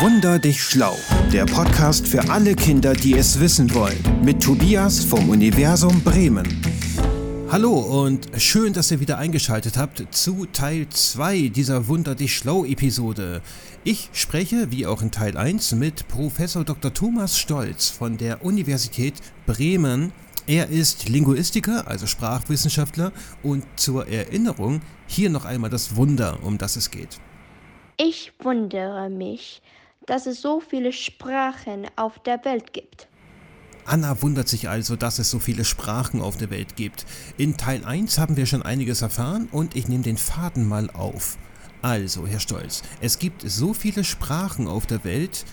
Wunder dich schlau, der Podcast für alle Kinder, die es wissen wollen, mit Tobias vom Universum Bremen. Hallo und schön, dass ihr wieder eingeschaltet habt zu Teil 2 dieser Wunder dich schlau Episode. Ich spreche, wie auch in Teil 1, mit Professor Dr. Thomas Stolz von der Universität Bremen. Er ist Linguistiker, also Sprachwissenschaftler und zur Erinnerung hier noch einmal das Wunder, um das es geht. Ich wundere mich, dass es so viele Sprachen auf der Welt gibt. Anna wundert sich also, dass es so viele Sprachen auf der Welt gibt. In Teil 1 haben wir schon einiges erfahren und ich nehme den Faden mal auf. Also, Herr Stolz, es gibt so viele Sprachen auf der Welt,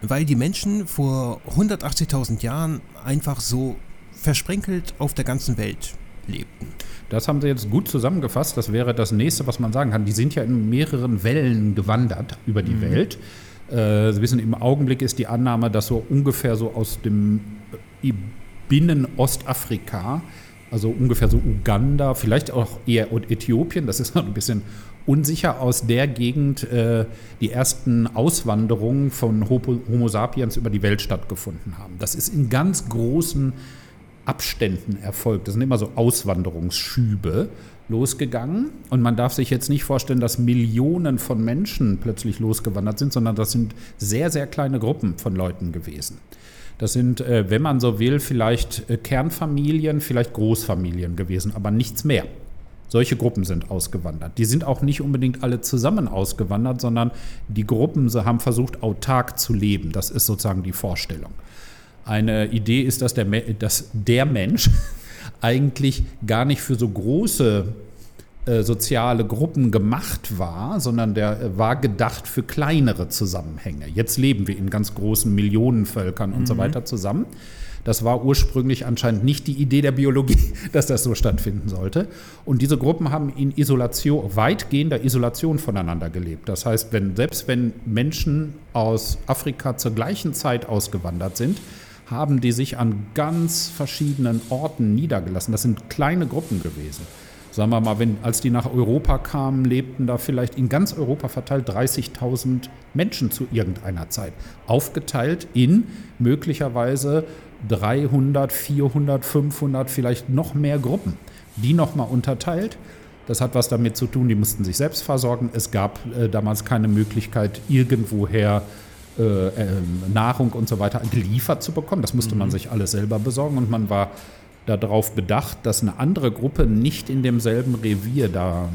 weil die Menschen vor 180.000 Jahren einfach so versprenkelt auf der ganzen Welt lebten. Das haben Sie jetzt gut zusammengefasst. Das wäre das nächste, was man sagen kann. Die sind ja in mehreren Wellen gewandert über die mhm. Welt. Äh, wissen, im Augenblick ist die Annahme, dass so ungefähr so aus dem äh, Binnen-Ostafrika, also ungefähr so Uganda, vielleicht auch eher Äthiopien, das ist noch ein bisschen unsicher, aus der Gegend äh, die ersten Auswanderungen von Homo sapiens über die Welt stattgefunden haben. Das ist in ganz großen Abständen erfolgt. Das sind immer so Auswanderungsschübe losgegangen. Und man darf sich jetzt nicht vorstellen, dass Millionen von Menschen plötzlich losgewandert sind, sondern das sind sehr, sehr kleine Gruppen von Leuten gewesen. Das sind, äh, wenn man so will, vielleicht äh, Kernfamilien, vielleicht Großfamilien gewesen, aber nichts mehr. Solche Gruppen sind ausgewandert. Die sind auch nicht unbedingt alle zusammen ausgewandert, sondern die Gruppen haben versucht, autark zu leben. Das ist sozusagen die Vorstellung. Eine Idee ist, dass der, dass der Mensch eigentlich gar nicht für so große äh, soziale Gruppen gemacht war, sondern der äh, war gedacht für kleinere Zusammenhänge. Jetzt leben wir in ganz großen Millionenvölkern und mhm. so weiter zusammen. Das war ursprünglich anscheinend nicht die Idee der Biologie, dass das so stattfinden sollte. Und diese Gruppen haben in Isolation, weitgehender Isolation voneinander gelebt. Das heißt, wenn, selbst wenn Menschen aus Afrika zur gleichen Zeit ausgewandert sind, haben die sich an ganz verschiedenen Orten niedergelassen. Das sind kleine Gruppen gewesen. Sagen wir mal, wenn, als die nach Europa kamen, lebten da vielleicht in ganz Europa verteilt 30.000 Menschen zu irgendeiner Zeit. Aufgeteilt in möglicherweise 300, 400, 500, vielleicht noch mehr Gruppen. Die nochmal unterteilt. Das hat was damit zu tun, die mussten sich selbst versorgen. Es gab äh, damals keine Möglichkeit, irgendwoher äh, ähm, Nahrung und so weiter geliefert zu bekommen. Das musste mhm. man sich alles selber besorgen und man war darauf bedacht, dass eine andere Gruppe nicht in demselben Revier da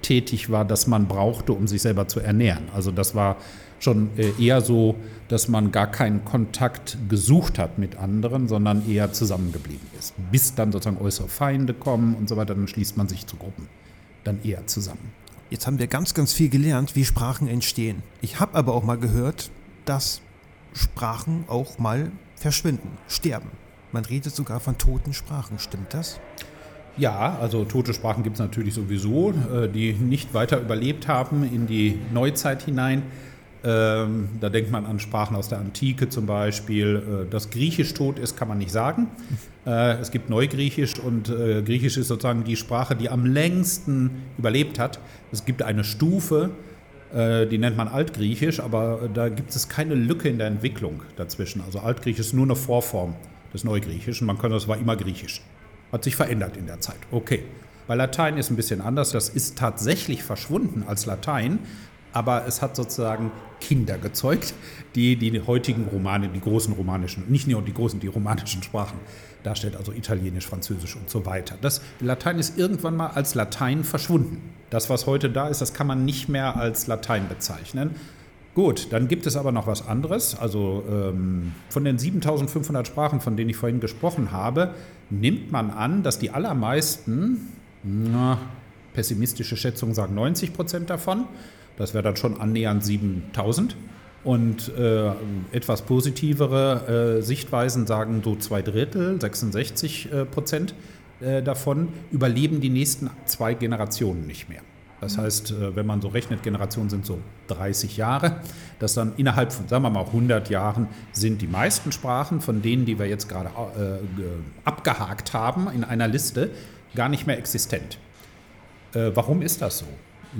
tätig war, das man brauchte, um sich selber zu ernähren. Also das war schon äh, eher so, dass man gar keinen Kontakt gesucht hat mit anderen, sondern eher zusammengeblieben ist. Bis dann sozusagen äußere Feinde kommen und so weiter, dann schließt man sich zu Gruppen dann eher zusammen. Jetzt haben wir ganz, ganz viel gelernt, wie Sprachen entstehen. Ich habe aber auch mal gehört, dass Sprachen auch mal verschwinden, sterben. Man redet sogar von toten Sprachen, stimmt das? Ja, also tote Sprachen gibt es natürlich sowieso, äh, die nicht weiter überlebt haben in die Neuzeit hinein. Ähm, da denkt man an Sprachen aus der Antike zum Beispiel. Äh, dass Griechisch tot ist, kann man nicht sagen. Äh, es gibt Neugriechisch und Griechisch ist sozusagen die Sprache, die am längsten überlebt hat. Es gibt eine Stufe, äh, die nennt man Altgriechisch, aber da gibt es keine Lücke in der Entwicklung dazwischen. Also Altgriechisch ist nur eine Vorform des Neugriechischen. Man kann das war immer Griechisch. Hat sich verändert in der Zeit. Okay. Bei Latein ist ein bisschen anders. Das ist tatsächlich verschwunden als Latein, aber es hat sozusagen Kinder gezeugt, die die heutigen Romane, die großen romanischen, nicht nur die großen, die romanischen Sprachen darstellt, also Italienisch, Französisch und so weiter. Das Latein ist irgendwann mal als Latein verschwunden. Das, was heute da ist, das kann man nicht mehr als Latein bezeichnen. Gut, dann gibt es aber noch was anderes. Also ähm, von den 7500 Sprachen, von denen ich vorhin gesprochen habe, nimmt man an, dass die allermeisten, na, pessimistische Schätzungen sagen 90 Prozent davon, das wäre dann schon annähernd 7000. Und äh, etwas positivere äh, Sichtweisen sagen so zwei Drittel, 66 äh, Prozent äh, davon überleben die nächsten zwei Generationen nicht mehr. Das mhm. heißt, äh, wenn man so rechnet, Generationen sind so 30 Jahre, dass dann innerhalb von, sagen wir mal, 100 Jahren sind die meisten Sprachen von denen, die wir jetzt gerade äh, abgehakt haben in einer Liste, gar nicht mehr existent. warum ist das so?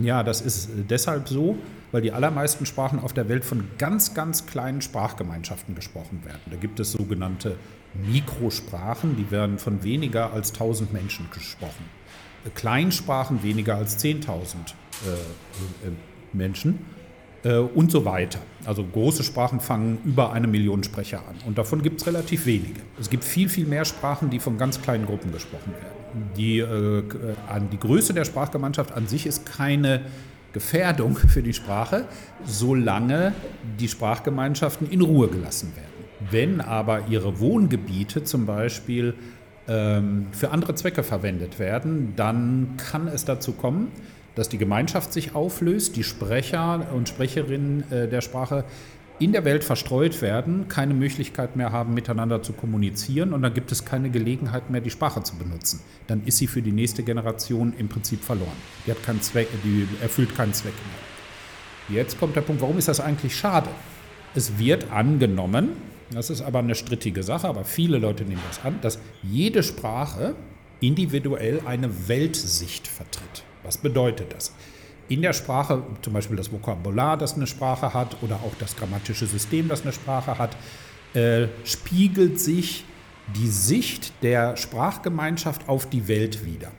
Ja, das ist deshalb so, weil die allermeisten Sprachen auf der Welt von ganz, ganz kleinen Sprachgemeinschaften gesprochen werden. Da gibt es sogenannte Mikrosprachen, die werden von weniger als 1000 Menschen gesprochen. Kleinsprachen weniger als 10.000 äh, äh, Menschen äh, und so weiter. Also große Sprachen fangen über eine Million Sprecher an und davon gibt es relativ wenige. Es gibt viel, viel mehr Sprachen, die von ganz kleinen Gruppen gesprochen werden. Die, äh, an die Größe der Sprachgemeinschaft an sich ist keine Gefährdung für die Sprache, solange die Sprachgemeinschaften in Ruhe gelassen werden. Wenn aber ihre Wohngebiete zum Beispiel ähm, für andere Zwecke verwendet werden, dann kann es dazu kommen, dass die Gemeinschaft sich auflöst, die Sprecher und Sprecherinnen äh, der Sprache in der Welt verstreut werden, keine Möglichkeit mehr haben, miteinander zu kommunizieren und dann gibt es keine Gelegenheit mehr, die Sprache zu benutzen. Dann ist sie für die nächste Generation im Prinzip verloren. Die hat keinen Zweck, die erfüllt keinen Zweck mehr. Jetzt kommt der Punkt, warum ist das eigentlich schade? Es wird angenommen, das ist aber eine strittige Sache, aber viele Leute nehmen das an, dass jede Sprache individuell eine Weltsicht vertritt. Was bedeutet das? In der Sprache, zum Beispiel das Vokabular, das eine Sprache hat, oder auch das grammatische System, das eine Sprache hat, äh, spiegelt sich die Sicht der Sprachgemeinschaft auf die Welt wider.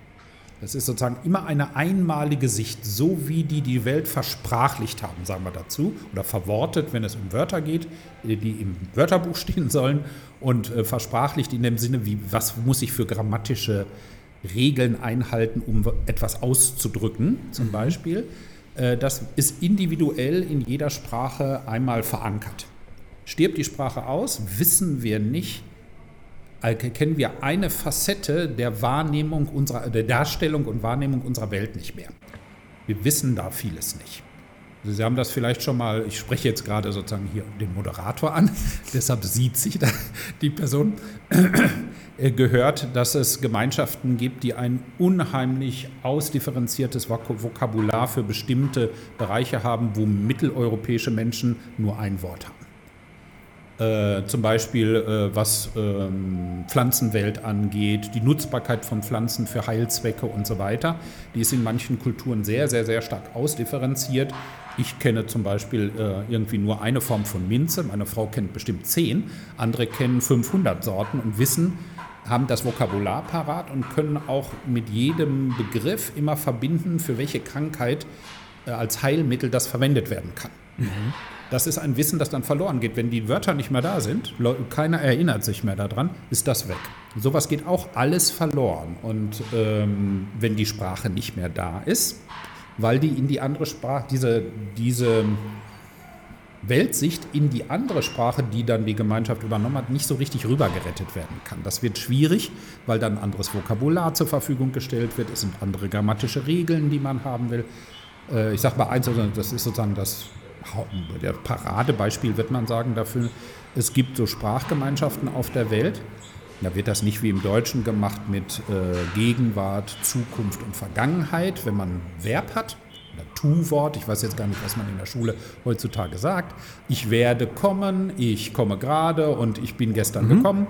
Das ist sozusagen immer eine einmalige Sicht, so wie die die Welt versprachlicht haben, sagen wir dazu, oder verwortet, wenn es um Wörter geht, die im Wörterbuch stehen sollen, und äh, versprachlicht in dem Sinne, wie was muss ich für grammatische Regeln einhalten, um etwas auszudrücken, zum mhm. Beispiel. Äh, das ist individuell in jeder Sprache einmal verankert. Stirbt die Sprache aus, wissen wir nicht, kennen wir eine Facette der Wahrnehmung unserer, der Darstellung und Wahrnehmung unserer Welt nicht mehr. Wir wissen da vieles nicht. Also Sie haben das vielleicht schon mal, ich spreche jetzt gerade sozusagen hier den Moderator an, deshalb sieht sich da die Person, gehört, dass es Gemeinschaften gibt, die ein unheimlich ausdifferenziertes Vokabular für bestimmte Bereiche haben, wo mitteleuropäische Menschen nur ein Wort haben. Äh, zum Beispiel äh, was ähm, Pflanzenwelt angeht, die Nutzbarkeit von Pflanzen für Heilzwecke und so weiter. Die ist in manchen Kulturen sehr, sehr, sehr stark ausdifferenziert. Ich kenne zum Beispiel äh, irgendwie nur eine Form von Minze, meine Frau kennt bestimmt zehn, andere kennen 500 Sorten und wissen, haben das Vokabular parat und können auch mit jedem Begriff immer verbinden, für welche Krankheit äh, als Heilmittel das verwendet werden kann. Mhm. Das ist ein Wissen, das dann verloren geht. Wenn die Wörter nicht mehr da sind, keiner erinnert sich mehr daran, ist das weg. Sowas geht auch alles verloren. Und ähm, wenn die Sprache nicht mehr da ist, weil die in die andere Sprache, diese, diese Weltsicht in die andere Sprache, die dann die Gemeinschaft übernommen hat, nicht so richtig rübergerettet werden kann. Das wird schwierig, weil dann anderes Vokabular zur Verfügung gestellt wird. Es sind andere grammatische Regeln, die man haben will. Äh, ich sage mal eins, das ist sozusagen das der Paradebeispiel, wird man sagen, dafür, es gibt so Sprachgemeinschaften auf der Welt. Da wird das nicht wie im Deutschen gemacht mit äh, Gegenwart, Zukunft und Vergangenheit, wenn man ein Verb hat oder Tu-Wort. Ich weiß jetzt gar nicht, was man in der Schule heutzutage sagt. Ich werde kommen, ich komme gerade und ich bin gestern mhm. gekommen.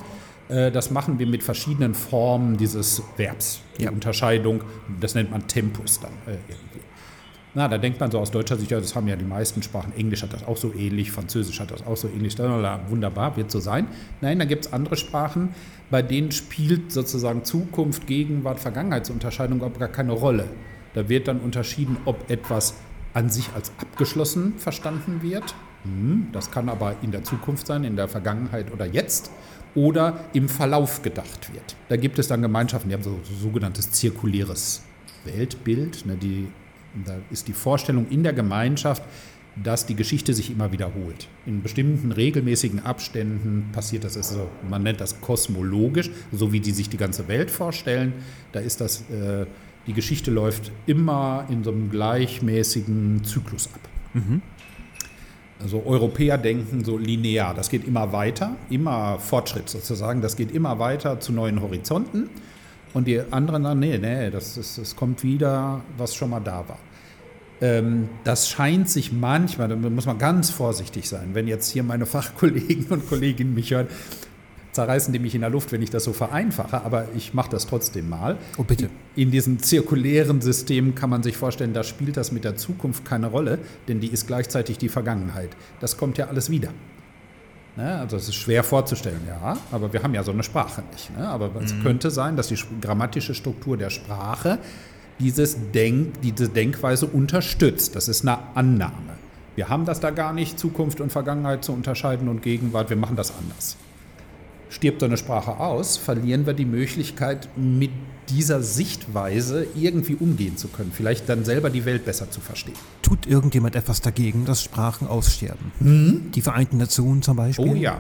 Äh, das machen wir mit verschiedenen Formen dieses Verbs. Die ja. Unterscheidung, das nennt man Tempus dann äh, irgendwie. Na, da denkt man so aus deutscher Sicht, ja, das haben ja die meisten Sprachen. Englisch hat das auch so ähnlich, Französisch hat das auch so ähnlich. Wunderbar, wird so sein. Nein, da gibt es andere Sprachen, bei denen spielt sozusagen Zukunft, Gegenwart, Vergangenheitsunterscheidung überhaupt gar keine Rolle. Da wird dann unterschieden, ob etwas an sich als abgeschlossen verstanden wird. Hm, das kann aber in der Zukunft sein, in der Vergangenheit oder jetzt oder im Verlauf gedacht wird. Da gibt es dann Gemeinschaften, die haben so, so sogenanntes zirkuläres Weltbild, ne, die da ist die Vorstellung in der Gemeinschaft, dass die Geschichte sich immer wiederholt. In bestimmten regelmäßigen Abständen passiert das, also man nennt das kosmologisch, so wie die sich die ganze Welt vorstellen. Da ist das, äh, die Geschichte läuft immer in so einem gleichmäßigen Zyklus ab. Mhm. Also Europäer denken so linear, das geht immer weiter, immer Fortschritt sozusagen, das geht immer weiter zu neuen Horizonten. Und die anderen sagen, nee, nee, das, das, das kommt wieder, was schon mal da war. Ähm, das scheint sich manchmal, da muss man ganz vorsichtig sein, wenn jetzt hier meine Fachkollegen und Kolleginnen mich hören, zerreißen die mich in der Luft, wenn ich das so vereinfache, aber ich mache das trotzdem mal. Oh, bitte. in diesem zirkulären System kann man sich vorstellen, da spielt das mit der Zukunft keine Rolle, denn die ist gleichzeitig die Vergangenheit. Das kommt ja alles wieder. Ne? Also es ist schwer vorzustellen, ja, aber wir haben ja so eine Sprache nicht. Ne? Aber es mhm. könnte sein, dass die grammatische Struktur der Sprache dieses Denk, diese Denkweise unterstützt. Das ist eine Annahme. Wir haben das da gar nicht, Zukunft und Vergangenheit zu unterscheiden und Gegenwart, wir machen das anders. Stirbt so eine Sprache aus, verlieren wir die Möglichkeit, mit dieser Sichtweise irgendwie umgehen zu können, vielleicht dann selber die Welt besser zu verstehen. Tut irgendjemand etwas dagegen, dass Sprachen aussterben? Mhm. Die Vereinten Nationen zum Beispiel? Oh ja.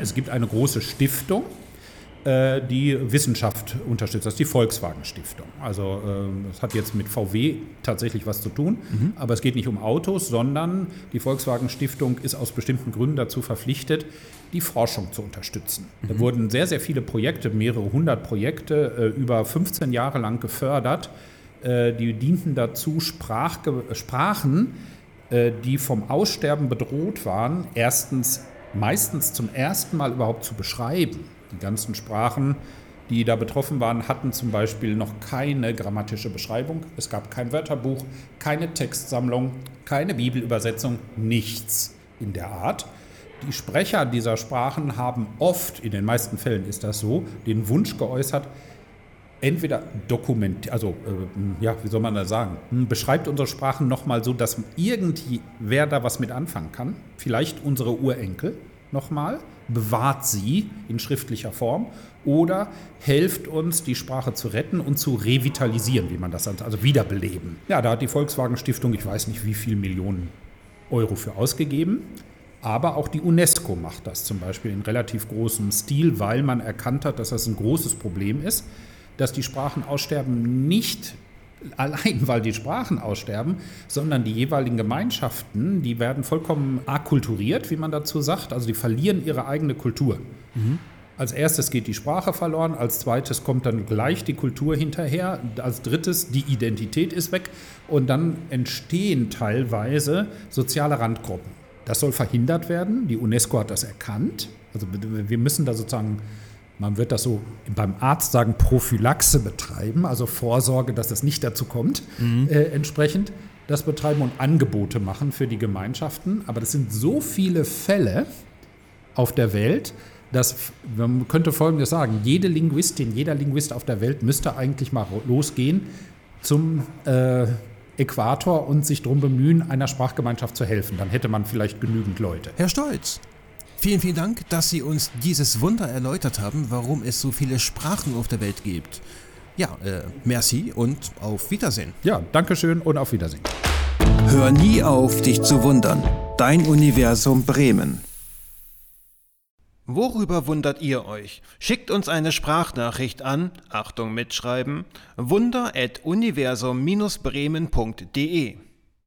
Es gibt eine große Stiftung, die Wissenschaft unterstützt. Das ist die Volkswagen Stiftung. Also äh, das hat jetzt mit VW tatsächlich was zu tun, mhm. aber es geht nicht um Autos, sondern die Volkswagen Stiftung ist aus bestimmten Gründen dazu verpflichtet, die Forschung zu unterstützen. Mhm. Da wurden sehr, sehr viele Projekte, mehrere hundert Projekte, äh, über 15 Jahre lang gefördert. Die dienten dazu, Sprach, Sprachen, die vom Aussterben bedroht waren, erstens meistens zum ersten Mal überhaupt zu beschreiben. Die ganzen Sprachen, die da betroffen waren, hatten zum Beispiel noch keine grammatische Beschreibung. Es gab kein Wörterbuch, keine Textsammlung, keine Bibelübersetzung, nichts in der Art. Die Sprecher dieser Sprachen haben oft, in den meisten Fällen ist das so, den Wunsch geäußert, entweder dokumentiert, also äh, ja, wie soll man das sagen, beschreibt unsere Sprachen nochmal so, dass irgendwer da was mit anfangen kann, vielleicht unsere Urenkel nochmal, bewahrt sie in schriftlicher Form oder helft uns, die Sprache zu retten und zu revitalisieren, wie man das sagt, also wiederbeleben. Ja, da hat die Volkswagen Stiftung, ich weiß nicht wie viele Millionen Euro für ausgegeben. Aber auch die UNESCO macht das zum Beispiel in relativ großem Stil, weil man erkannt hat, dass das ein großes Problem ist, dass die Sprachen aussterben nicht allein, weil die Sprachen aussterben, sondern die jeweiligen Gemeinschaften, die werden vollkommen akkulturiert, wie man dazu sagt. Also die verlieren ihre eigene Kultur. Mhm. Als erstes geht die Sprache verloren, als zweites kommt dann gleich die Kultur hinterher, als drittes die Identität ist weg und dann entstehen teilweise soziale Randgruppen. Das soll verhindert werden. Die UNESCO hat das erkannt. Also wir müssen da sozusagen man wird das so beim Arzt sagen, Prophylaxe betreiben, also Vorsorge, dass es nicht dazu kommt, mhm. äh, entsprechend das betreiben und Angebote machen für die Gemeinschaften. Aber das sind so viele Fälle auf der Welt, dass man könnte Folgendes sagen: Jede Linguistin, jeder Linguist auf der Welt müsste eigentlich mal losgehen zum äh, Äquator und sich darum bemühen, einer Sprachgemeinschaft zu helfen. Dann hätte man vielleicht genügend Leute. Herr Stolz, Vielen, vielen Dank, dass Sie uns dieses Wunder erläutert haben, warum es so viele Sprachen auf der Welt gibt. Ja, äh, merci und auf Wiedersehen. Ja, danke schön und auf Wiedersehen. Hör nie auf, dich zu wundern. Dein Universum Bremen. Worüber wundert ihr euch? Schickt uns eine Sprachnachricht an, Achtung mitschreiben, wunder.universum-bremen.de.